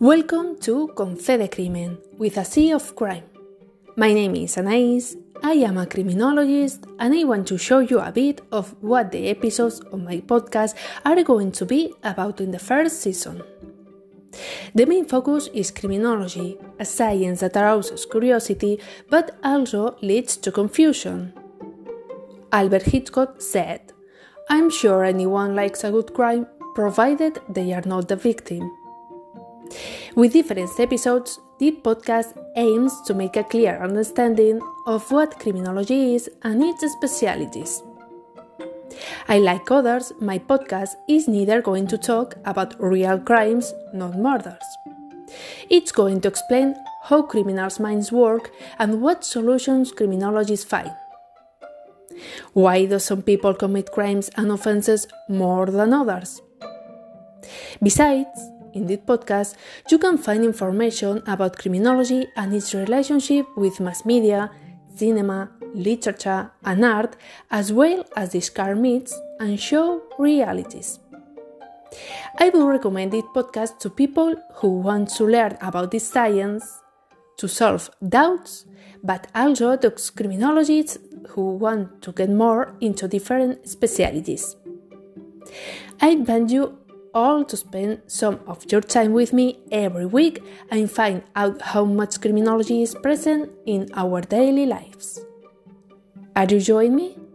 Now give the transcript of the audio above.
Welcome to Concede Crimen with a Sea of Crime. My name is Anais, I am a criminologist, and I want to show you a bit of what the episodes of my podcast are going to be about in the first season. The main focus is criminology, a science that arouses curiosity but also leads to confusion. Albert Hitchcock said, I'm sure anyone likes a good crime provided they are not the victim. With different episodes, this podcast aims to make a clear understanding of what criminology is and its specialities. I like others, my podcast is neither going to talk about real crimes, not murders. It's going to explain how criminals' minds work and what solutions criminologists find. Why do some people commit crimes and offenses more than others? Besides, in this podcast, you can find information about criminology and its relationship with mass media, cinema, literature, and art, as well as discard myths and show realities. I would recommend this podcast to people who want to learn about this science, to solve doubts, but also to criminologists who want to get more into different specialities. I invite you all to spend some of your time with me every week and find out how much criminology is present in our daily lives. Are you joining me?